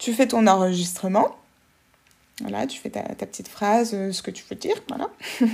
Tu fais ton enregistrement. Voilà, tu fais ta, petite phrase, euh, ce que tu veux dire, voilà.